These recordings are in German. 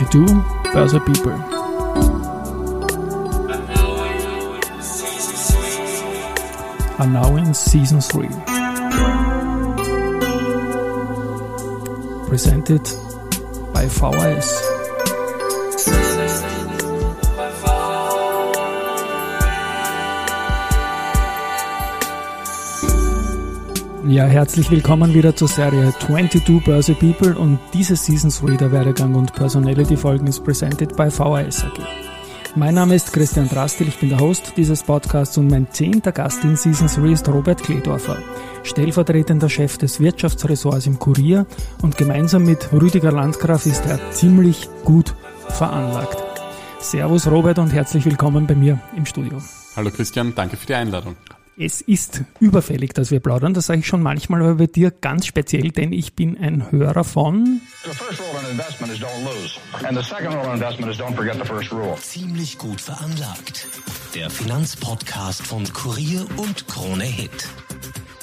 22 Börse People. Are now in season 3. Presented by VHS. Ja, herzlich willkommen wieder zur Serie 22 Börse People und diese Season 3 der Werdegang und Personality Folgen ist presented by VHS AG. Mein Name ist Christian Drastil, ich bin der Host dieses Podcasts und mein zehnter Gast in Season 3 ist Robert Kledorfer, stellvertretender Chef des Wirtschaftsressorts im Kurier und gemeinsam mit Rüdiger Landgraf ist er ziemlich gut veranlagt. Servus Robert und herzlich willkommen bei mir im Studio. Hallo Christian, danke für die Einladung. Es ist überfällig, dass wir plaudern. Das sage ich schon manchmal, aber bei dir ganz speziell, denn ich bin ein Hörer von. Ziemlich gut veranlagt. Der Finanzpodcast von Kurier und Krone Hit.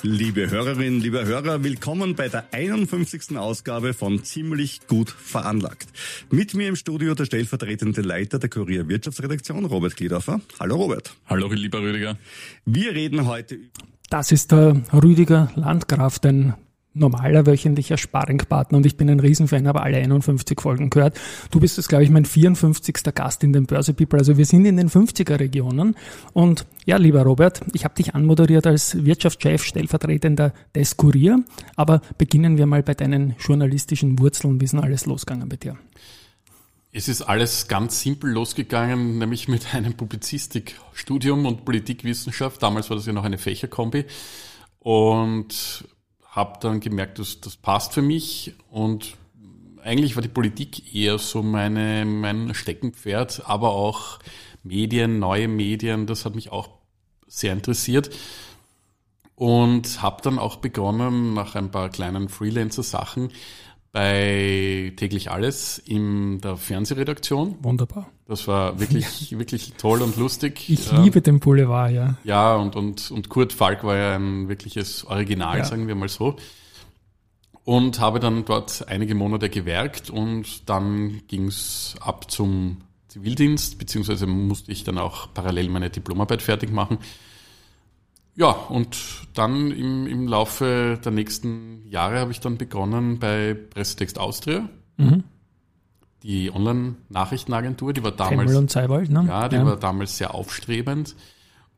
Liebe Hörerinnen, liebe Hörer, willkommen bei der 51. Ausgabe von Ziemlich gut veranlagt. Mit mir im Studio der stellvertretende Leiter der Kurier Wirtschaftsredaktion, Robert Gliedorfer. Hallo Robert. Hallo lieber Rüdiger. Wir reden heute... Das ist der Rüdiger Landgraf, ein normaler wöchentlicher Sparringpartner und ich bin ein Riesenfan, habe alle 51 Folgen gehört. Du bist jetzt, glaube ich, mein 54. Gast in den Börse People. Also wir sind in den 50er Regionen und ja, lieber Robert, ich habe dich anmoderiert als Wirtschaftschef, stellvertretender des Kurier, aber beginnen wir mal bei deinen journalistischen Wurzeln. Wie ist denn alles losgegangen bei dir? Es ist alles ganz simpel losgegangen, nämlich mit einem Publizistikstudium und Politikwissenschaft. Damals war das ja noch eine Fächerkombi. Und habe dann gemerkt, dass das passt für mich und eigentlich war die Politik eher so meine, mein Steckenpferd, aber auch Medien, neue Medien, das hat mich auch sehr interessiert und habe dann auch begonnen, nach ein paar kleinen Freelancer-Sachen bei täglich alles in der Fernsehredaktion. Wunderbar. Das war wirklich, wirklich toll und lustig. Ich liebe den Boulevard, ja. Ja, und, und, und Kurt Falk war ja ein wirkliches Original, ja. sagen wir mal so. Und habe dann dort einige Monate gewerkt und dann ging's ab zum Zivildienst, beziehungsweise musste ich dann auch parallel meine Diplomarbeit fertig machen. Ja, und dann im, im Laufe der nächsten Jahre habe ich dann begonnen bei Pressetext Austria. Mhm. Die Online-Nachrichtenagentur, die war damals. und Seiwald, ne? Ja, die ja. war damals sehr aufstrebend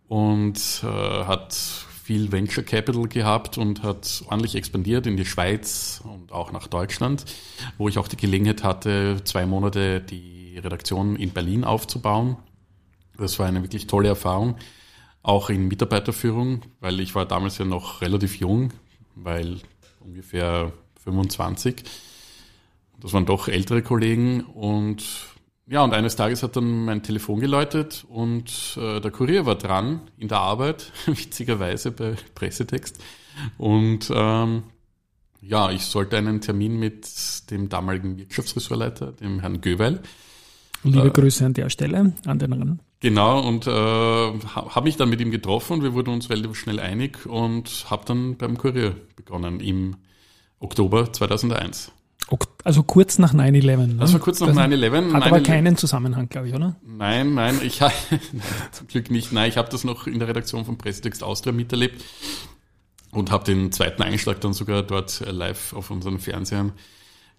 und äh, hat viel Venture Capital gehabt und hat ordentlich expandiert in die Schweiz und auch nach Deutschland, wo ich auch die Gelegenheit hatte, zwei Monate die Redaktion in Berlin aufzubauen. Das war eine wirklich tolle Erfahrung auch in Mitarbeiterführung, weil ich war damals ja noch relativ jung, weil ungefähr 25. Das waren doch ältere Kollegen und ja, und eines Tages hat dann mein Telefon geläutet und äh, der Kurier war dran in der Arbeit, witzigerweise bei Pressetext. Und ähm, ja, ich sollte einen Termin mit dem damaligen Wirtschaftsressortleiter, dem Herrn Göweil. Liebe äh, Grüße an der Stelle, an den. Genau, und äh, habe mich dann mit ihm getroffen und wir wurden uns relativ schnell einig und habe dann beim Kurier begonnen im Oktober 2001. Also kurz nach 9-11. Ne? Das war kurz nach 9-11. Hat aber keinen Zusammenhang, glaube ich, oder? Nein, nein, ich habe zum Glück nicht. Nein, ich habe das noch in der Redaktion von Pressetext Austria miterlebt und habe den zweiten Einschlag dann sogar dort live auf unseren Fernsehern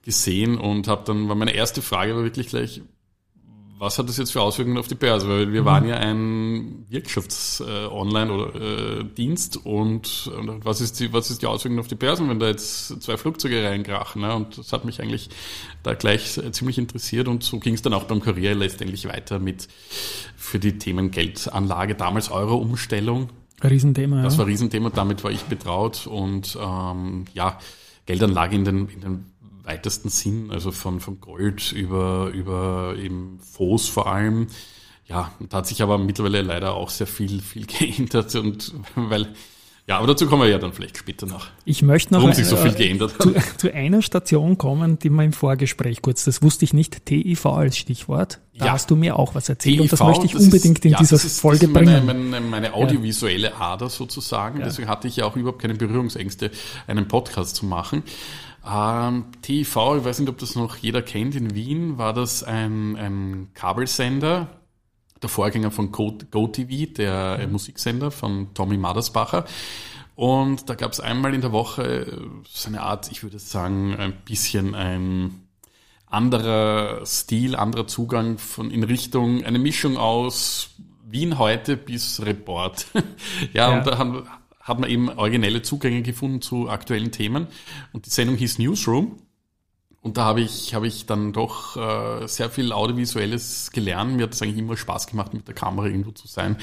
gesehen und habe dann, war meine erste Frage war wirklich gleich, was hat das jetzt für Auswirkungen auf die Börse? Weil wir waren ja ein Wirtschafts-Online-Dienst äh, und, und, was, ist die, was ist die Auswirkung auf die Börsen, wenn da jetzt zwei Flugzeuge reinkrachen? Ne? Und das hat mich eigentlich da gleich ziemlich interessiert und so ging es dann auch beim Kurier letztendlich weiter mit für die Themen Geldanlage, damals Euro-Umstellung. Riesenthema. Das war Riesenthema, damit war ich betraut und ähm, ja, Geldanlage in den, in den weitesten Sinn, also von, von Gold über, über eben Fonds vor allem. Ja, da hat sich aber mittlerweile leider auch sehr viel, viel geändert und weil, ja, aber dazu kommen wir ja dann vielleicht später noch. Ich möchte noch warum sich so viel geändert zu, zu, einer Station kommen, die wir im Vorgespräch kurz, das wusste ich nicht, TIV als Stichwort. Da ja. hast du mir auch was erzählt TIV, und das möchte ich das unbedingt ist, in ja, dieser ist, Folge das ist meine, bringen. Meine, meine audiovisuelle Ader sozusagen. Ja. Deswegen hatte ich ja auch überhaupt keine Berührungsängste, einen Podcast zu machen. Ähm, TV, ich weiß nicht, ob das noch jeder kennt, in Wien war das ein, ein Kabelsender, der Vorgänger von GoTV, der mhm. Musiksender von Tommy Madersbacher. Und da gab es einmal in der Woche so eine Art, ich würde sagen, ein bisschen ein anderer Stil, anderer Zugang von in Richtung eine Mischung aus Wien heute bis Report. ja, ja, und da haben, hat man eben originelle Zugänge gefunden zu aktuellen Themen. Und die Sendung hieß Newsroom. Und da habe ich, habe ich dann doch äh, sehr viel Audiovisuelles gelernt. Mir hat es eigentlich immer Spaß gemacht, mit der Kamera irgendwo zu sein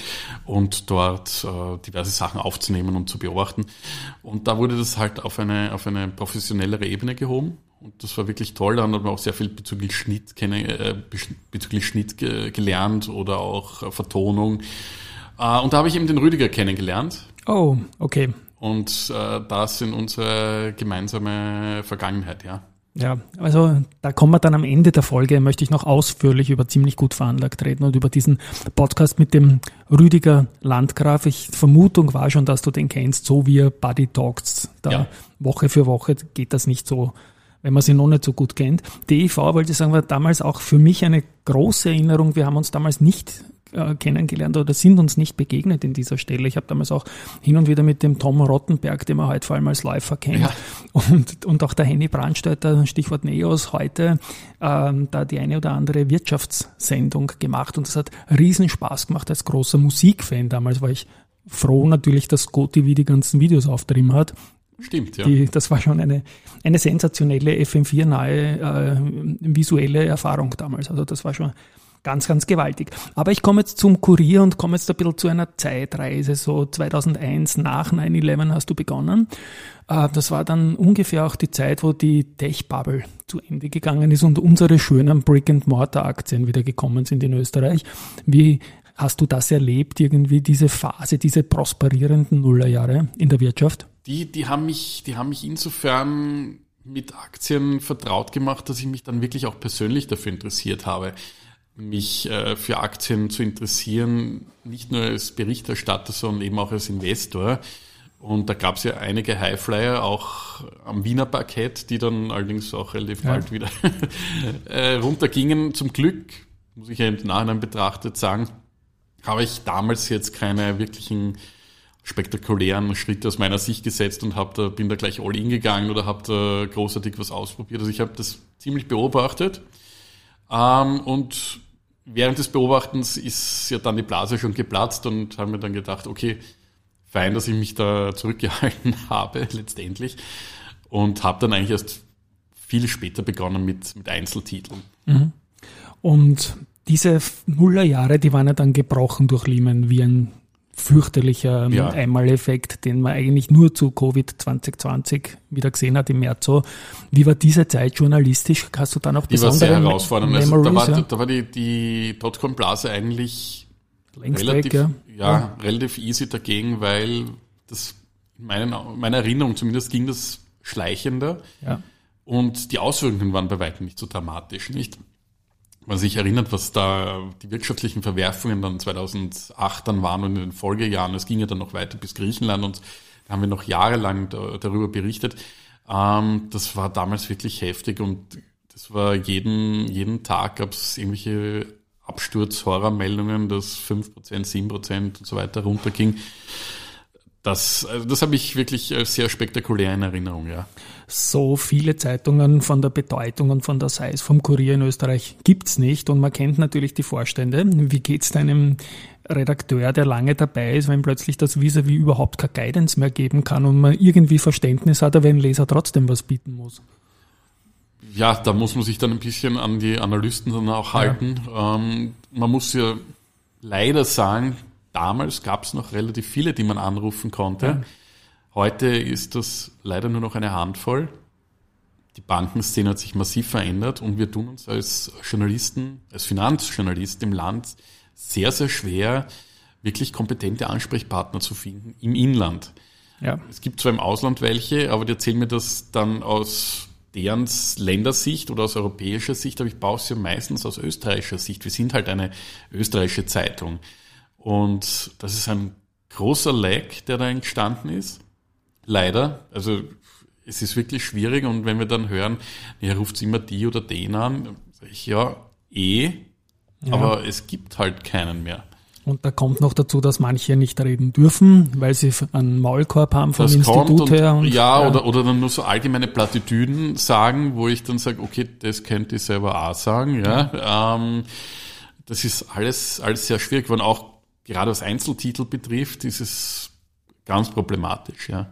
und dort äh, diverse Sachen aufzunehmen und zu beobachten. Und da wurde das halt auf eine, auf eine professionellere Ebene gehoben. Und das war wirklich toll. Da haben wir auch sehr viel bezüglich Schnitt, kenne, äh, bezüglich Schnitt ge gelernt oder auch äh, Vertonung. Äh, und da habe ich eben den Rüdiger kennengelernt. Oh, okay. Und äh, das in unsere gemeinsame Vergangenheit, ja. Ja, also da kommen wir dann am Ende der Folge, möchte ich noch ausführlich über ziemlich gut veranlagt reden und über diesen Podcast mit dem Rüdiger Landgraf. Ich Vermutung war schon, dass du den kennst, so wie er Buddy Talks. Da ja. Woche für Woche geht das nicht so wenn man sie noch nicht so gut kennt. DEV, wollte ich sagen, war damals auch für mich eine große Erinnerung. Wir haben uns damals nicht äh, kennengelernt oder sind uns nicht begegnet in dieser Stelle. Ich habe damals auch hin und wieder mit dem Tom Rottenberg, den man heute vor allem als Läufer kennt, ja. und, und auch der Henny Brandstätter, Stichwort Neos, heute ähm, da die eine oder andere Wirtschaftssendung gemacht und das hat riesen Spaß gemacht als großer Musikfan. Damals war ich froh natürlich, dass GoTV die ganzen Videos auftrieben hat Stimmt, ja. Die, das war schon eine, eine sensationelle FM4-nahe äh, visuelle Erfahrung damals. Also das war schon ganz, ganz gewaltig. Aber ich komme jetzt zum Kurier und komme jetzt ein bisschen zu einer Zeitreise. So 2001 nach 9-11 hast du begonnen. Äh, das war dann ungefähr auch die Zeit, wo die Tech-Bubble zu Ende gegangen ist und unsere schönen Brick-and-Mortar-Aktien wieder gekommen sind in Österreich. Wie hast du das erlebt, irgendwie diese Phase, diese prosperierenden Nullerjahre in der Wirtschaft? die, die haben mich, die haben mich insofern mit Aktien vertraut gemacht, dass ich mich dann wirklich auch persönlich dafür interessiert habe, mich äh, für Aktien zu interessieren, nicht nur als Berichterstatter, sondern eben auch als Investor. Und da gab es ja einige Highflyer auch am Wiener Parkett, die dann allerdings auch relativ ja. bald wieder äh, runtergingen. Zum Glück, muss ich ja im Nachhinein betrachtet sagen, habe ich damals jetzt keine wirklichen spektakulären Schritte aus meiner Sicht gesetzt und hab da, bin da gleich all in gegangen oder habe da großartig was ausprobiert. Also ich habe das ziemlich beobachtet. Ähm, und während des Beobachtens ist ja dann die Blase schon geplatzt und haben mir dann gedacht, okay, fein, dass ich mich da zurückgehalten habe letztendlich. Und habe dann eigentlich erst viel später begonnen mit, mit Einzeltiteln. Mhm. Und diese Nullerjahre, die waren ja dann gebrochen durch Lehman wie ein fürchterlicher ja. Einmaleffekt, den man eigentlich nur zu Covid 2020 wieder gesehen hat im März. So, wie war diese Zeit journalistisch? Hast du dann auch die war sehr herausfordernd. Also, da war, ja? da war die, die Dotcom-Blase eigentlich Längst relativ, weg, ja. Ja, relativ easy dagegen, weil das in meinen, meiner Erinnerung zumindest ging das schleichender. Und die Auswirkungen waren bei weitem nicht so dramatisch, nicht? Man sich erinnert, was da die wirtschaftlichen Verwerfungen dann 2008 dann waren und in den Folgejahren, es ging ja dann noch weiter bis Griechenland und da haben wir noch jahrelang da, darüber berichtet. Ähm, das war damals wirklich heftig und das war jeden, jeden Tag gab es irgendwelche Absturz-Horrormeldungen, dass 5%, 7% und so weiter runterging. Das, also das habe ich wirklich sehr spektakulär in Erinnerung, ja. So viele Zeitungen von der Bedeutung und von der Size vom Kurier in Österreich gibt's nicht und man kennt natürlich die Vorstände. Wie geht's deinem Redakteur, der lange dabei ist, wenn plötzlich das Visa wie überhaupt keine Guidance mehr geben kann und man irgendwie Verständnis hat, aber ein Leser trotzdem was bieten muss? Ja, da muss man sich dann ein bisschen an die Analysten dann auch halten. Ja. Ähm, man muss ja leider sagen, damals gab es noch relativ viele, die man anrufen konnte. Ja. Heute ist das leider nur noch eine Handvoll. Die Bankenszene hat sich massiv verändert und wir tun uns als Journalisten, als Finanzjournalist im Land sehr, sehr schwer, wirklich kompetente Ansprechpartner zu finden im Inland. Ja. Es gibt zwar im Ausland welche, aber die erzählen mir das dann aus deren Ländersicht oder aus europäischer Sicht, aber ich baue es ja meistens aus österreichischer Sicht. Wir sind halt eine österreichische Zeitung. Und das ist ein großer Lag, der da entstanden ist. Leider. Also es ist wirklich schwierig und wenn wir dann hören, er ruft immer die oder den an, sage ich ja, eh, ja. aber es gibt halt keinen mehr. Und da kommt noch dazu, dass manche nicht reden dürfen, weil sie einen Maulkorb haben vom das Institut und, her. Und, ja, ja, Oder, oder dann nur so allgemeine Plattitüden sagen, wo ich dann sage, okay, das könnte ich selber auch sagen. Ja. ja. Ähm, das ist alles, alles sehr schwierig. Und auch gerade was Einzeltitel betrifft, ist es ganz problematisch. Ja.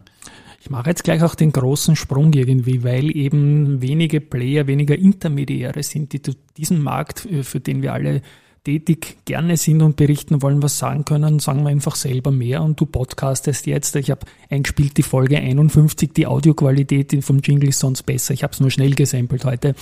Ich mache jetzt gleich auch den großen Sprung irgendwie, weil eben wenige Player, weniger Intermediäre sind, die diesen Markt, für den wir alle tätig gerne sind und berichten wollen, was sagen können, sagen wir einfach selber mehr und du podcastest jetzt. Ich habe eingespielt die Folge 51, die Audioqualität vom Jingle ist sonst besser. Ich habe es nur schnell gesampelt heute.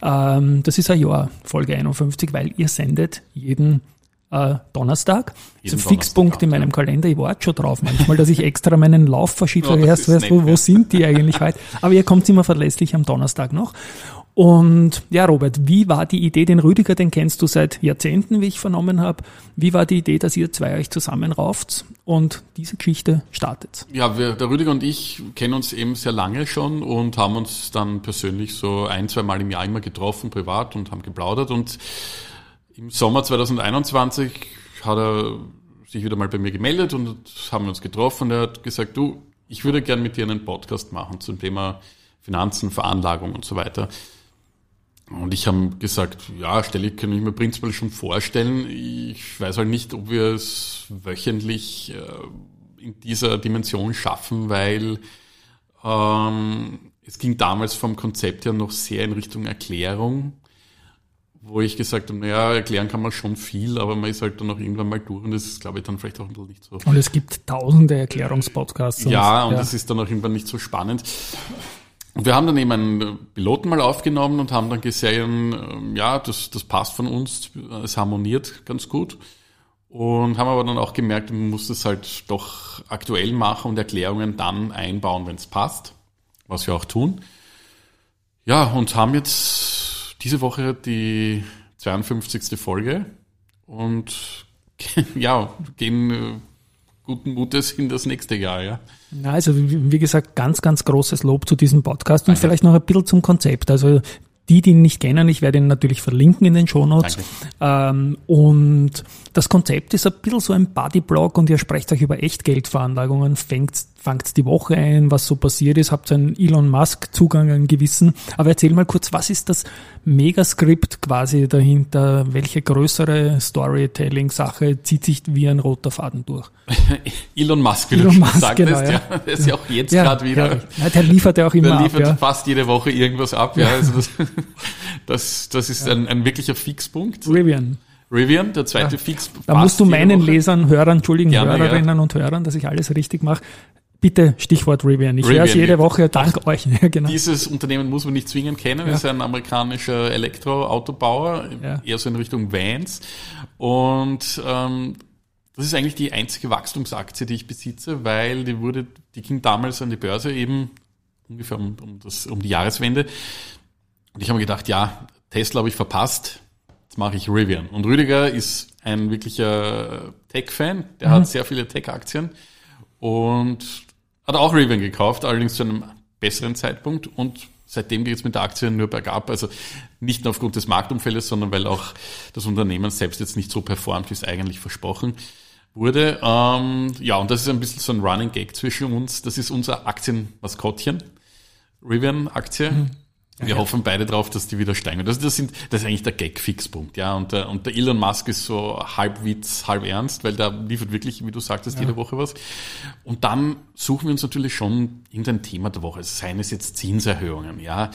Ähm, das ist ein Jahr, Folge 51, weil ihr sendet jeden äh, Donnerstag. Jeden so Fixpunkt in meinem Kalender. Ich warte schon drauf manchmal, dass ich extra meinen Lauf verschiebe, ja, erst weißt, wo, wo sind die eigentlich heute. Aber ihr kommt immer verlässlich am Donnerstag noch. Und ja, Robert, wie war die Idee, den Rüdiger, den kennst du seit Jahrzehnten, wie ich vernommen habe. Wie war die Idee, dass ihr zwei euch zusammenrauft und diese Geschichte startet? Ja, wir, der Rüdiger und ich kennen uns eben sehr lange schon und haben uns dann persönlich so ein, zwei Mal im Jahr immer getroffen, privat und haben geplaudert. Und im Sommer 2021 hat er sich wieder mal bei mir gemeldet und haben uns getroffen. Er hat gesagt, du, ich würde gern mit dir einen Podcast machen zum Thema Finanzen, Veranlagung und so weiter. Und ich habe gesagt, ja, stelle ich, kann ich mir prinzipiell schon vorstellen. Ich weiß halt nicht, ob wir es wöchentlich äh, in dieser Dimension schaffen, weil ähm, es ging damals vom Konzept her noch sehr in Richtung Erklärung, wo ich gesagt habe, naja, erklären kann man schon viel, aber man ist halt dann noch irgendwann mal durch und das ist, glaube ich, dann vielleicht auch ein bisschen nicht so. Und es gibt tausende Erklärungspodcasts. Ja, und ja. das ist dann auch irgendwann nicht so spannend. Und wir haben dann eben einen Piloten mal aufgenommen und haben dann gesehen, ähm, ja, das, das passt von uns, es harmoniert ganz gut. Und haben aber dann auch gemerkt, man muss es halt doch aktuell machen und Erklärungen dann einbauen, wenn es passt, was wir auch tun. Ja, und haben jetzt diese Woche die 52. Folge und ja, gehen äh, guten Mutes in das nächste Jahr, ja. Ja, also wie gesagt, ganz, ganz großes Lob zu diesem Podcast und Danke. vielleicht noch ein bisschen zum Konzept. Also die, die ihn nicht kennen, ich werde ihn natürlich verlinken in den Shownotes. Ähm, und das Konzept ist ein bisschen so ein Bodyblog und ihr sprecht euch über Echtgeldveranlagungen, fängt, fangt die Woche ein, was so passiert ist, habt einen Elon Musk Zugang, einen gewissen. Aber erzähl mal kurz, was ist das Megaskript quasi dahinter? Welche größere Storytelling-Sache zieht sich wie ein roter Faden durch? Elon Musk, wie Elon du Musk, sagtest, genau, ja. ja. Der ist ja auch jetzt ja, gerade wieder. Ja, der liefert ja auch immer der liefert ab, ja. fast jede Woche irgendwas ab, ja. Also das, das, das ist ein, ein wirklicher Fixpunkt. Rivian. Rivian, der zweite ja. Fix. Da musst du meinen Lesern, Hörern, Entschuldigen, Gerne, Hörerinnen ja. und Hörern, dass ich alles richtig mache. Bitte Stichwort Rivian. Ich höre es jede Woche dank Ach, euch. Ja, genau. Dieses Unternehmen muss man nicht zwingend kennen. Ja. ist ein amerikanischer Elektroautobauer, ja. eher so in Richtung Vans. Und ähm, das ist eigentlich die einzige Wachstumsaktie, die ich besitze, weil die wurde, die ging damals an die Börse eben ungefähr um, um, das, um die Jahreswende. Und ich habe mir gedacht, ja, Tesla habe ich verpasst jetzt mache ich Rivian. Und Rüdiger ist ein wirklicher Tech-Fan, der mhm. hat sehr viele Tech-Aktien und hat auch Rivian gekauft, allerdings zu einem besseren Zeitpunkt und seitdem geht es mit der Aktie nur bergab. Also nicht nur aufgrund des Marktumfeldes, sondern weil auch das Unternehmen selbst jetzt nicht so performt, wie es eigentlich versprochen wurde. Ähm, ja, und das ist ein bisschen so ein Running Gag zwischen uns. Das ist unser Aktienmaskottchen, Rivian-Aktie. Mhm. Wir ja. hoffen beide drauf, dass die wieder steigen. Das, das, sind, das ist eigentlich der Gag-Fixpunkt. Ja? Und, der, und der Elon Musk ist so halb Witz, halb ernst, weil der liefert wirklich, wie du sagtest, ja. jede Woche was. Und dann suchen wir uns natürlich schon irgendein Thema der Woche. Seien es jetzt Zinserhöhungen, ja.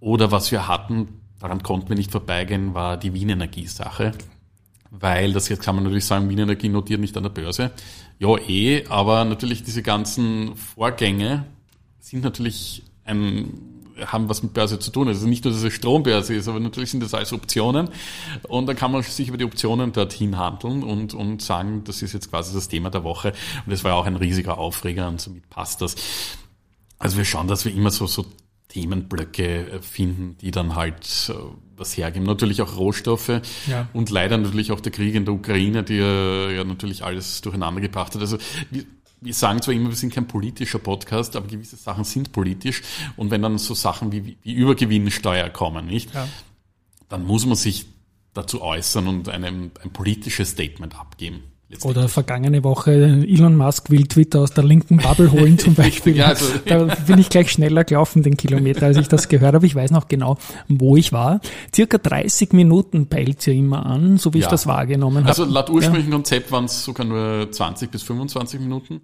Oder was wir hatten, daran konnten wir nicht vorbeigehen, war die Wienenergie-Sache. Weil das jetzt kann man natürlich sagen, Wienenergie notiert nicht an der Börse. Ja, eh, aber natürlich diese ganzen Vorgänge sind natürlich ein haben was mit Börse zu tun. Also nicht nur, dass es Strombörse ist, aber natürlich sind das alles Optionen. Und dann kann man sich über die Optionen dorthin handeln und, und sagen, das ist jetzt quasi das Thema der Woche. Und das war ja auch ein riesiger Aufreger und somit passt das. Also wir schauen, dass wir immer so, so Themenblöcke äh, finden, die dann halt äh, was hergeben. Natürlich auch Rohstoffe ja. und leider natürlich auch der Krieg in der Ukraine, der ja natürlich alles durcheinander gebracht hat. Also wir, sagen zwar immer, wir sind kein politischer Podcast, aber gewisse Sachen sind politisch. Und wenn dann so Sachen wie, wie Übergewinnsteuer kommen, nicht? Ja. Dann muss man sich dazu äußern und einem, ein politisches Statement abgeben. Oder vergangene Woche Elon Musk will Twitter aus der linken Bubble holen zum Beispiel. ja, also, da bin ich gleich schneller gelaufen, den Kilometer, als ich das gehört habe. Ich weiß noch genau, wo ich war. Circa 30 Minuten peilt ja immer an, so wie ja. ich das wahrgenommen habe. Also laut ursprünglichen ja. Konzept waren es sogar nur 20 bis 25 Minuten.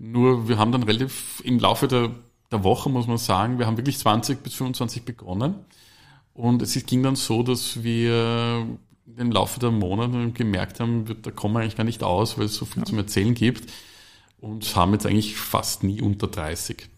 Nur wir haben dann relativ im Laufe der, der Woche, muss man sagen, wir haben wirklich 20 bis 25 begonnen. Und es ging dann so, dass wir im Laufe der Monate gemerkt haben, da kommen wir eigentlich gar nicht aus, weil es so viel ja. zum Erzählen gibt und haben jetzt eigentlich fast nie unter 30.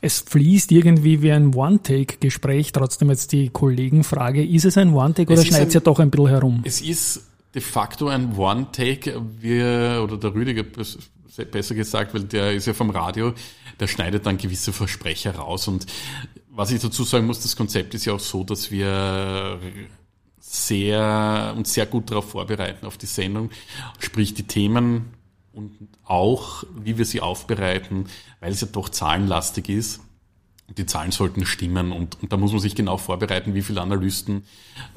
Es fließt irgendwie wie ein One-Take-Gespräch. Trotzdem jetzt die Kollegenfrage, ist es ein One-Take oder schneidet es ja doch ein bisschen herum? Es ist de facto ein One-Take, oder der Rüdiger besser gesagt, weil der ist ja vom Radio, der schneidet dann gewisse Versprecher raus. Und was ich dazu sagen muss, das Konzept ist ja auch so, dass wir sehr, uns sehr gut darauf vorbereiten auf die Sendung, sprich die Themen und auch, wie wir sie aufbereiten, weil es ja doch zahlenlastig ist. Die Zahlen sollten stimmen und, und da muss man sich genau vorbereiten, wie viele Analysten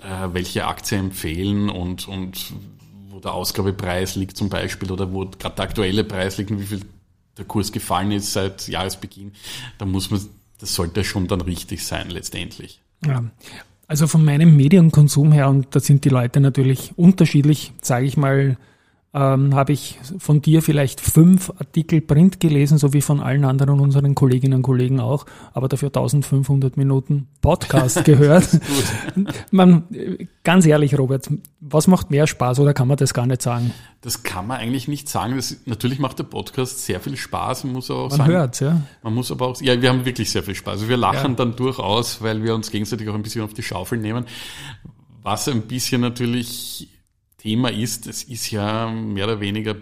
äh, welche Aktie empfehlen und, und wo der Ausgabepreis liegt zum Beispiel oder wo gerade der aktuelle Preis liegt und wie viel der Kurs gefallen ist seit Jahresbeginn. Da muss man, das sollte schon dann richtig sein letztendlich. Ja. Also von meinem Medienkonsum her, und da sind die Leute natürlich unterschiedlich, sage ich mal, ähm, habe ich von dir vielleicht fünf Artikel Print gelesen, so wie von allen anderen unseren Kolleginnen und Kollegen auch, aber dafür 1500 Minuten Podcast gehört. man, ganz ehrlich, Robert, was macht mehr Spaß oder kann man das gar nicht sagen? Das kann man eigentlich nicht sagen. Das, natürlich macht der Podcast sehr viel Spaß. Man muss auch man sagen. hört ja. Man muss aber auch, ja, wir haben wirklich sehr viel Spaß. Also wir lachen ja. dann durchaus, weil wir uns gegenseitig auch ein bisschen auf die Schaufel nehmen. Was ein bisschen natürlich Thema ist, es ist ja mehr oder weniger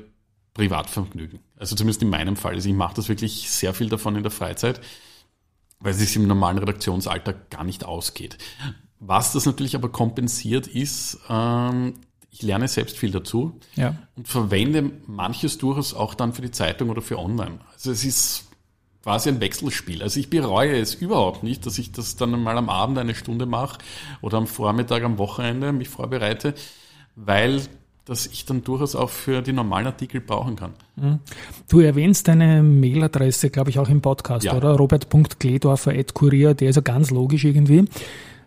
Privatvergnügen. Also zumindest in meinem Fall. Also ich mache das wirklich sehr viel davon in der Freizeit, weil es sich im normalen Redaktionsalltag gar nicht ausgeht. Was das natürlich aber kompensiert ist, ähm, ich lerne selbst viel dazu ja. und verwende manches durchaus auch dann für die Zeitung oder für online. Also es ist quasi ein Wechselspiel. Also ich bereue es überhaupt nicht, dass ich das dann mal am Abend eine Stunde mache oder am Vormittag, am Wochenende mich vorbereite weil das ich dann durchaus auch für die normalen Artikel brauchen kann. Mhm. Du erwähnst deine Mailadresse, glaube ich, auch im Podcast, ja. oder? Robert.kledorfer.kurier, der ist ja ganz logisch irgendwie.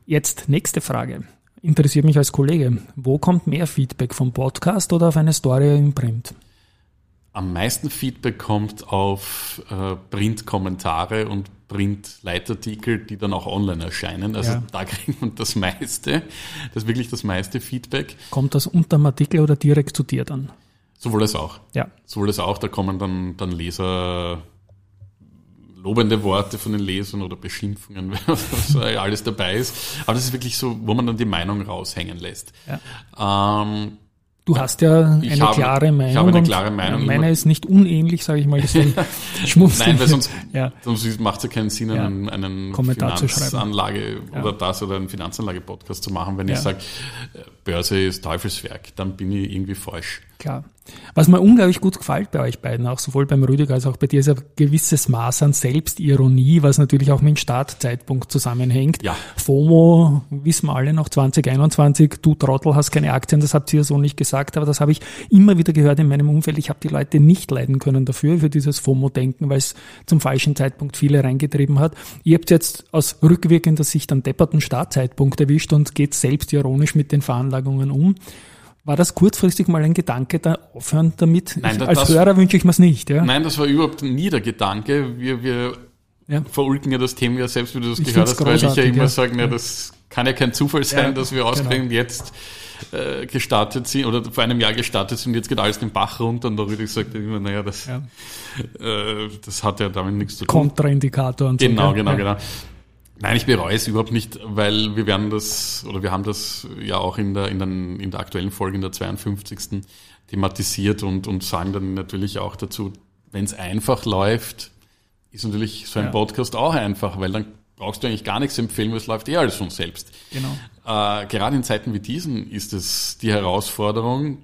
Jetzt nächste Frage. Interessiert mich als Kollege. Wo kommt mehr Feedback vom Podcast oder auf eine Story im Print? Am meisten Feedback kommt auf äh, Print-Kommentare und Print-Leitartikel, die dann auch online erscheinen. Also ja. da kriegt man das meiste, das ist wirklich das meiste Feedback. Kommt das unter dem Artikel oder direkt zu dir dann? Sowohl als auch. Ja. Sowohl als auch, da kommen dann, dann Leser lobende Worte von den Lesern oder Beschimpfungen, was alles dabei ist. Aber das ist wirklich so, wo man dann die Meinung raushängen lässt. Ja. Ähm, Du hast ja eine habe, klare Meinung. Ich habe eine klare Meinung. Meine ist nicht unähnlich, sage ich mal. Deswegen Nein, weil sonst, ja. sonst macht es ja keinen Sinn, einen, einen Finanzanlage oder das oder einen Finanzanlage-Podcast zu machen. Wenn ich sage, Börse ist Teufelswerk, dann bin ich irgendwie falsch. Klar. Was mir unglaublich gut gefällt bei euch beiden, auch sowohl beim Rüdiger als auch bei dir, ist ein gewisses Maß an Selbstironie, was natürlich auch mit dem Startzeitpunkt zusammenhängt. Ja. FOMO, wissen wir alle noch, 2021, du Trottel hast keine Aktien, das habt ihr so nicht gesagt, aber das habe ich immer wieder gehört in meinem Umfeld. Ich habe die Leute nicht leiden können dafür, für dieses FOMO-Denken, weil es zum falschen Zeitpunkt viele reingetrieben hat. Ihr habt jetzt aus rückwirkender Sicht einen depperten Startzeitpunkt erwischt und geht selbstironisch mit den Veranlagungen um. War das kurzfristig mal ein Gedanke, da aufhören damit? Nein, Als das, Hörer wünsche ich mir es nicht. Ja? Nein, das war überhaupt nie der Gedanke. Wir, wir ja. verulken ja das Thema ja selbst, wie du das ich gehört hast, weil ich ja immer ja. sage, ja, das kann ja kein Zufall sein, dass wir ausgerechnet genau. jetzt äh, gestartet sind oder vor einem Jahr gestartet sind und jetzt geht alles den Bach runter und da würde ich sagen, immer, naja, das, ja. äh, das hat ja damit nichts zu tun. Kontraindikator und genau, so. Genau, genau, genau. Nein, ich bereue es überhaupt nicht, weil wir werden das, oder wir haben das ja auch in der, in, den, in der aktuellen Folge, in der 52. thematisiert und, und sagen dann natürlich auch dazu, wenn es einfach läuft, ist natürlich so ein ja. Podcast auch einfach, weil dann brauchst du eigentlich gar nichts empfehlen, weil es läuft eh alles von selbst. Genau. Äh, gerade in Zeiten wie diesen ist es die Herausforderung,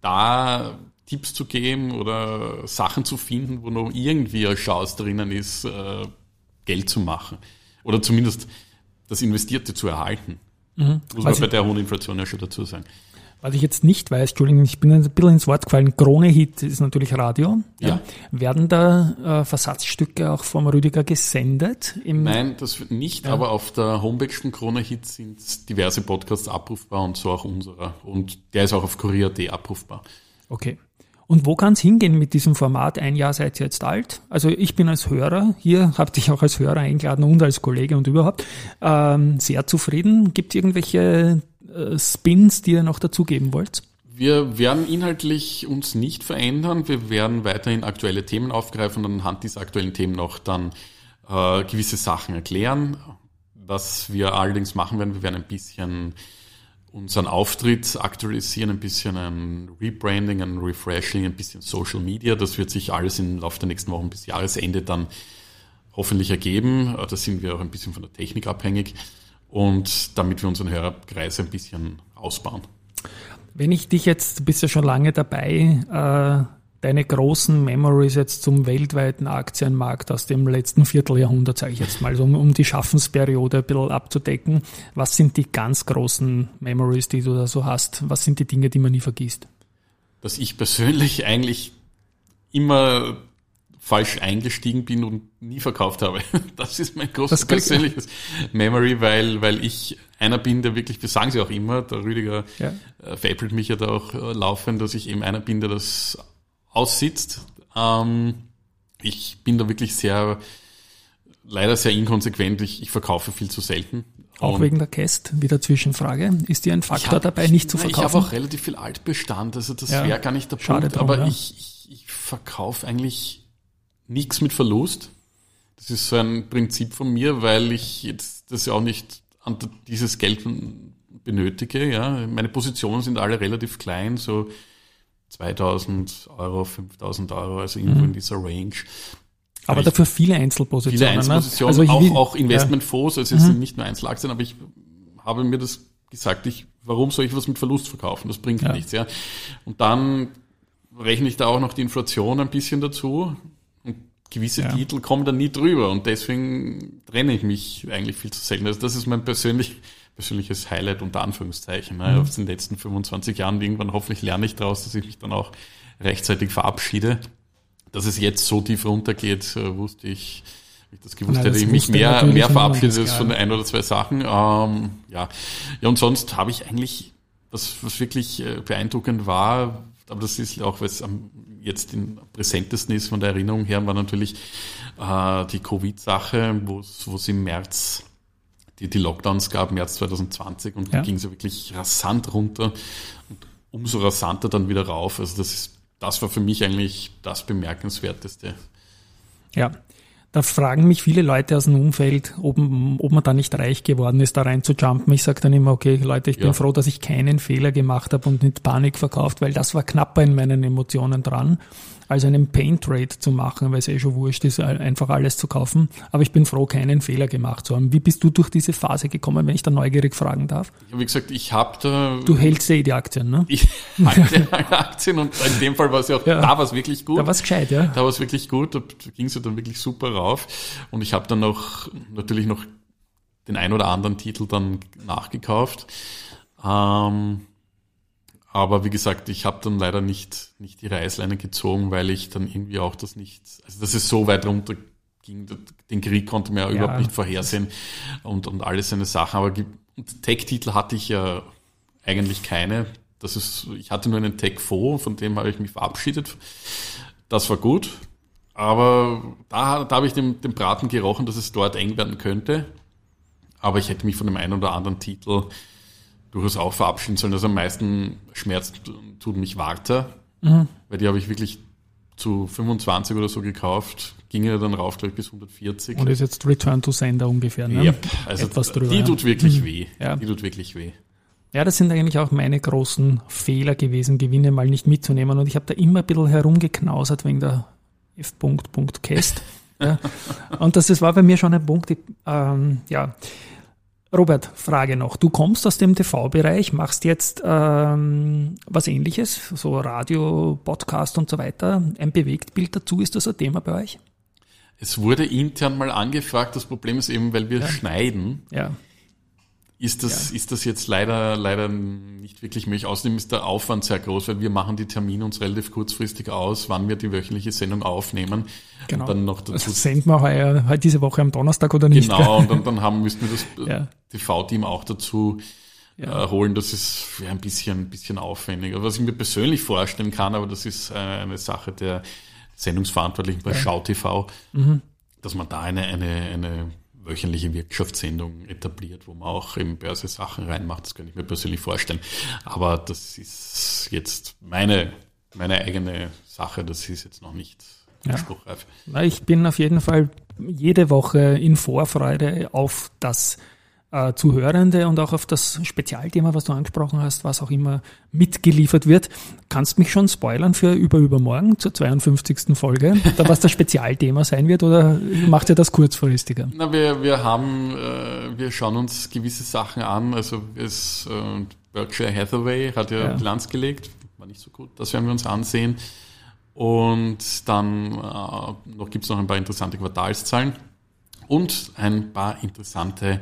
da Tipps zu geben oder Sachen zu finden, wo noch irgendwie eine Chance drinnen ist, äh, Geld zu machen. Oder zumindest das Investierte zu erhalten. Mhm. Muss man bei der hohen Inflation ja schon dazu sagen. Was ich jetzt nicht weiß, Entschuldigung, ich bin ein bisschen ins Wort gefallen. Krone-Hit ist natürlich Radio. Ja. ja. Werden da äh, Versatzstücke auch vom Rüdiger gesendet? Nein, das wird nicht, ja. aber auf der Homepage von Krone-Hit sind diverse Podcasts abrufbar und so auch unserer. Und der ist auch auf Kurier.at abrufbar. Okay. Und wo kann es hingehen mit diesem Format? Ein Jahr seid ihr jetzt alt. Also ich bin als Hörer, hier habt dich auch als Hörer eingeladen und als Kollege und überhaupt, ähm, sehr zufrieden. Gibt irgendwelche äh, Spins, die ihr noch dazugeben wollt? Wir werden inhaltlich uns nicht verändern. Wir werden weiterhin aktuelle Themen aufgreifen und anhand dieser aktuellen Themen noch dann äh, gewisse Sachen erklären. Was wir allerdings machen werden, wir werden ein bisschen unseren Auftritt aktualisieren, ein bisschen ein Rebranding, ein Refreshing, ein bisschen Social Media. Das wird sich alles im Laufe der nächsten Wochen bis Jahresende dann hoffentlich ergeben. Da sind wir auch ein bisschen von der Technik abhängig und damit wir unseren Hörerkreis ein bisschen ausbauen. Wenn ich dich jetzt, du bist ja schon lange dabei, äh, deine großen Memories jetzt zum weltweiten Aktienmarkt aus dem letzten Vierteljahrhundert, sage ich jetzt mal, um, um die Schaffensperiode ein bisschen abzudecken. Was sind die ganz großen Memories, die du da so hast? Was sind die Dinge, die man nie vergisst? Dass ich persönlich eigentlich immer falsch eingestiegen bin und nie verkauft habe. Das ist mein großes persönliches Memory, weil, weil ich einer bin, der wirklich, das sagen sie auch immer, der Rüdiger ja. äh, mich ja da auch äh, laufend, dass ich eben einer bin, der das aussitzt. Ähm, ich bin da wirklich sehr, leider sehr inkonsequent. Ich, ich verkaufe viel zu selten. Auch und wegen der Cast, wieder Zwischenfrage. Ist dir ein Faktor hab, dabei, nicht zu verkaufen? Ich habe auch relativ viel Altbestand, also das ja, wäre gar nicht der Punkt. Drum, aber ja. ich, ich, ich verkaufe eigentlich nichts mit Verlust. Das ist so ein Prinzip von mir, weil ich jetzt das ja auch nicht an dieses Geld benötige. Ja. Meine Positionen sind alle relativ klein, so 2000 Euro, 5000 Euro, also irgendwo mhm. in dieser Range. Aber ich, dafür viele Einzelpositionen. Viele ne? Einzelpositionen, also auch, auch Investmentfonds, also es mhm. sind nicht nur Einzelaktien, aber ich habe mir das gesagt, ich, warum soll ich was mit Verlust verkaufen? Das bringt ja. nichts, ja. Und dann rechne ich da auch noch die Inflation ein bisschen dazu gewisse ja. Titel kommen da nie drüber und deswegen trenne ich mich eigentlich viel zu selten. Also das ist mein persönlich, persönliches Highlight unter Anführungszeichen. Ne? Mhm. Auf den letzten 25 Jahren irgendwann hoffentlich lerne ich daraus, dass ich mich dann auch rechtzeitig verabschiede. Dass es jetzt so tief runtergeht, äh, wusste ich, ich das gewusst Nein, hätte, ich mich mehr, mehr verabschiedet als von ein oder zwei Sachen. Ähm, ja. ja, und sonst habe ich eigentlich, was, was wirklich äh, beeindruckend war, aber das ist auch, was am jetzt im präsentesten ist von der Erinnerung her, war natürlich äh, die Covid-Sache, wo es im März die, die Lockdowns gab, März 2020, und ja. ging es ja wirklich rasant runter und umso rasanter dann wieder rauf. Also das ist, das war für mich eigentlich das Bemerkenswerteste. Ja, da fragen mich viele Leute aus dem Umfeld, ob, ob man da nicht reich geworden ist, da rein zu jumpen. Ich sage dann immer, okay, Leute, ich bin ja. froh, dass ich keinen Fehler gemacht habe und nicht Panik verkauft, weil das war knapper in meinen Emotionen dran als einen Paint Trade zu machen, weil es eh schon wurscht ist, einfach alles zu kaufen. Aber ich bin froh, keinen Fehler gemacht zu haben. Wie bist du durch diese Phase gekommen, wenn ich da neugierig fragen darf? Ja, wie gesagt, ich habe da... Du hältst eh die Aktien, ne? Ich halte Aktien und in dem Fall war es ja auch, ja. da war es wirklich gut. Da war es gescheit, ja. Da war es wirklich gut, da ging es ja dann wirklich super rauf. Und ich habe dann noch, natürlich noch den ein oder anderen Titel dann nachgekauft. Ähm, aber wie gesagt, ich habe dann leider nicht, nicht die Reißleine gezogen, weil ich dann irgendwie auch das nicht, also dass es so weit runter ging, den Krieg konnte man ja, ja. überhaupt nicht vorhersehen und, und alles seine Sachen. Aber Tech-Titel hatte ich ja eigentlich keine. Das ist, ich hatte nur einen Tech-Fonds, von dem habe ich mich verabschiedet. Das war gut. Aber da, da habe ich den, den Braten gerochen, dass es dort eng werden könnte. Aber ich hätte mich von dem einen oder anderen Titel durchaus auch verabschieden sollen. Also am meisten Schmerz tut mich Warta, mhm. weil die habe ich wirklich zu 25 oder so gekauft, ging ja dann rauf, glaube ich, bis 140. Und ist jetzt Return to Sender ungefähr, ne? Yep. Also Etwas drüber, die tut wirklich mhm. weh. Ja. Die tut wirklich weh. Ja, das sind eigentlich auch meine großen Fehler gewesen, Gewinne mal nicht mitzunehmen. Und ich habe da immer ein bisschen herumgeknausert wegen der F.Cast. ja. Und das, das war bei mir schon ein Punkt, die, ähm, ja, Robert, Frage noch. Du kommst aus dem TV-Bereich, machst jetzt ähm, was ähnliches, so Radio, Podcast und so weiter. Ein Bewegtbild dazu, ist das ein Thema bei euch? Es wurde intern mal angefragt. Das Problem ist eben, weil wir Ja. schneiden, Ja. Ist das, ist das jetzt leider, leider nicht wirklich möglich. Außerdem ist der Aufwand sehr groß, weil wir machen die Termine uns relativ kurzfristig aus, wann wir die wöchentliche Sendung aufnehmen. Genau. Und dann noch Das dazu senden wir heuer, heute diese Woche am Donnerstag oder nicht? Genau, und dann, dann haben, müssen wir das Ja. TV-Team auch dazu Ja. äh, holen. Das ist ja, ein bisschen, ein bisschen aufwendiger. Was ich mir persönlich vorstellen kann, aber das ist äh, eine Sache der Sendungsverantwortlichen bei Schau TV, Mhm. dass man da eine, eine, eine wöchentliche Wirtschaftssendung etabliert, wo man auch im Börse Sachen reinmacht. Das kann ich mir persönlich vorstellen. Aber das ist jetzt meine, meine eigene Sache. Das ist jetzt noch nicht Ja. spruchreif. Na, ich bin auf jeden Fall jede Woche in Vorfreude auf das äh, Zuhörende und auch auf das Spezialthema, was du angesprochen hast, was auch immer mitgeliefert wird. Kannst mich schon spoilern für über übermorgen zur 52. Folge, da was das Spezialthema sein wird oder macht ihr das kurzfristiger? Na, wir, wir haben, äh, wir schauen uns gewisse Sachen an. Also es, äh, Berkshire Hathaway hat ja, Ja. Bilanz gelegt, war nicht so gut. Das werden wir uns ansehen. Und dann äh, noch gibt's noch ein paar interessante Quartalszahlen und ein paar interessante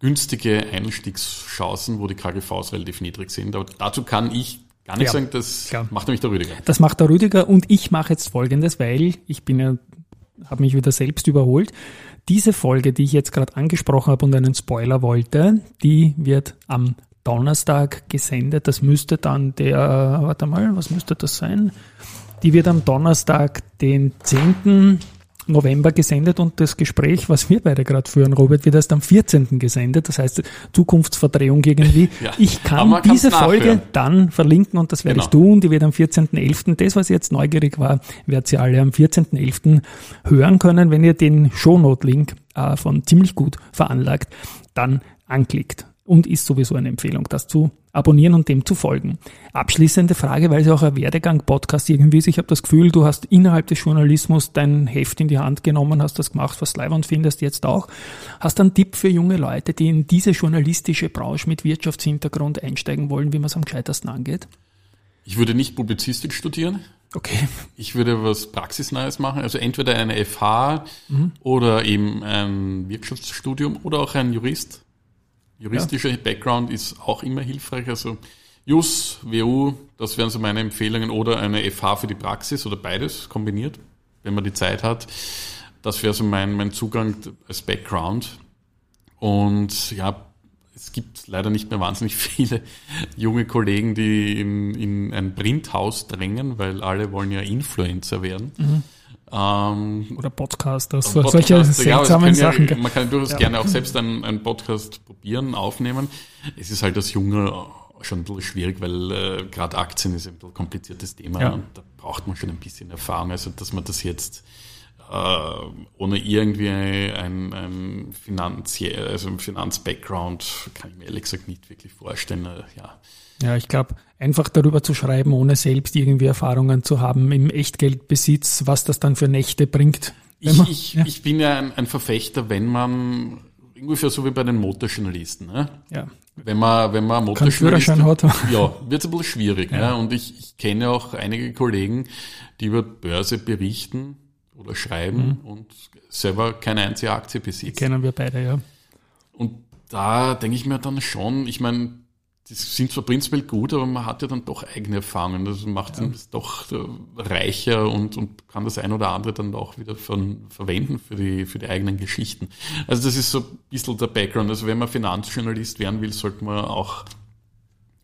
günstige Einstiegschancen, wo die KGVs relativ niedrig sind. Aber dazu kann ich gar nicht Ja, sagen, das klar. macht nämlich der Rüdiger. Das macht der Rüdiger und ich mache jetzt Folgendes, weil ich bin ja, habe mich wieder selbst überholt. Diese Folge, die ich jetzt gerade angesprochen habe und einen Spoiler wollte, die wird am Donnerstag gesendet. Das müsste dann der, warte mal, was müsste das sein? Die wird am Donnerstag, den 10. November gesendet und das Gespräch, was wir beide gerade führen, Robert, wird erst am 14. gesendet. Das heißt, Zukunftsverdrehung irgendwie. Ja, Ich kann diese Folge dann verlinken und das werde Genau. ich tun. Die wird am 14.11. Das, was jetzt neugierig war, werdet ihr alle am 14.11. hören können, wenn ihr den Shownote-Link äh, von ziemlich gut veranlagt dann anklickt. Und ist sowieso eine Empfehlung, das zu abonnieren und dem zu folgen. Abschließende Frage, weil es ja auch ein Werdegang-Podcast irgendwie ist. Ich habe das Gefühl, du hast innerhalb des Journalismus dein Heft in die Hand genommen, hast das gemacht, was Leiband findest, jetzt auch. Hast du einen Tipp für junge Leute, die in diese journalistische Branche mit Wirtschaftshintergrund einsteigen wollen, wie man es am gescheitersten angeht? Ich würde nicht Publizistik studieren. Okay. Ich würde was Praxisneues machen, also entweder eine FH oder eben ein Wirtschaftsstudium oder auch ein Jurist. Juristischer Background ist auch immer hilfreich, also Jus, WU, das wären so meine Empfehlungen oder eine FH für die Praxis oder beides kombiniert, wenn man die Zeit hat. Das wäre so mein, mein Zugang als Background. Und ja, es gibt leider nicht mehr wahnsinnig viele junge Kollegen, die in, in ein Printhaus drängen, weil alle wollen ja Influencer werden. Ähm, Oder Podcaster, so, Podcaster, solche ja, seltsamen können Sachen. Ja, man kann durchaus Ja. gerne auch selbst einen, einen Podcast probieren, aufnehmen. Es ist halt als Junge schon ein bisschen schwierig, weil äh, gerade Aktien ist ein bisschen kompliziertes Thema Ja. und da braucht man schon ein bisschen Erfahrung. Also dass man das jetzt äh, ohne irgendwie ein, ein finanziell, also ein Finanz-Background, kann ich mir ehrlich gesagt nicht wirklich vorstellen. Äh, ja. Ja, ich glaube, einfach darüber zu schreiben, ohne selbst irgendwie Erfahrungen zu haben im Echtgeldbesitz, was das dann für Nächte bringt. Wenn Ich, man- ich, ja, ich bin ja ein, ein Verfechter, wenn man ungefähr so wie bei den Motorjournalisten. Ne? ja. Wenn man, wenn man Führerschein hat. ja, wird ein bisschen schwierig. Ja. Und ich, ich kenne auch einige Kollegen, die über Börse berichten oder schreiben und selber keine einzige Aktie besitzen. Kennen wir beide, ja. Und da denke ich mir dann schon, ich meine, die sind zwar prinzipiell gut, aber man hat ja dann doch eigene Erfahrungen. Das macht dann das doch äh, reicher und, und kann das ein oder andere dann auch wieder von, verwenden für die, für die eigenen Geschichten. Also das ist so ein bisschen der Background. Also wenn man Finanzjournalist werden will, sollte man auch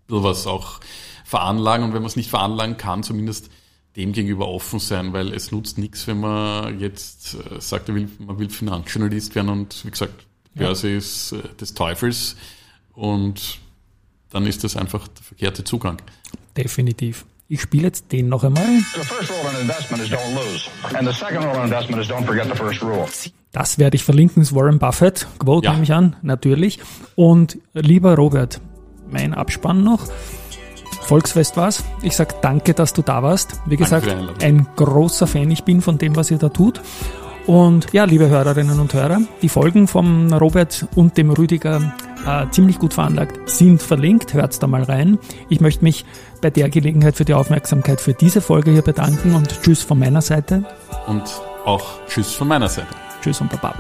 was auch veranlagen und wenn man es nicht veranlagen kann, zumindest dem gegenüber offen sein, weil es nutzt nichts, wenn man jetzt äh, sagt, man will Finanzjournalist werden und wie gesagt, Börse ist äh, des Teufels und dann ist das einfach der verkehrte Zugang. Definitiv. Ich spiele jetzt den noch einmal. The first rule in investment is don't lose. And the second rule in investment is don't forget the first rule. Das werde ich verlinken, ist Warren Buffett. Quote Ja. nehme ich an, natürlich. Und lieber Robert, mein Abspann noch. Volksfest war's. Ich sag danke, dass du da warst. Wie gesagt, ein großer Fan ich bin von dem, was ihr da tut. Und ja, liebe Hörerinnen und Hörer, die Folgen vom Robert und dem Rüdiger äh, ziemlich gut veranlagt sind verlinkt. Hört's da mal rein. Ich möchte mich bei der Gelegenheit für die Aufmerksamkeit für diese Folge hier bedanken und tschüss von meiner Seite. Und auch tschüss von meiner Seite. Tschüss und Baba.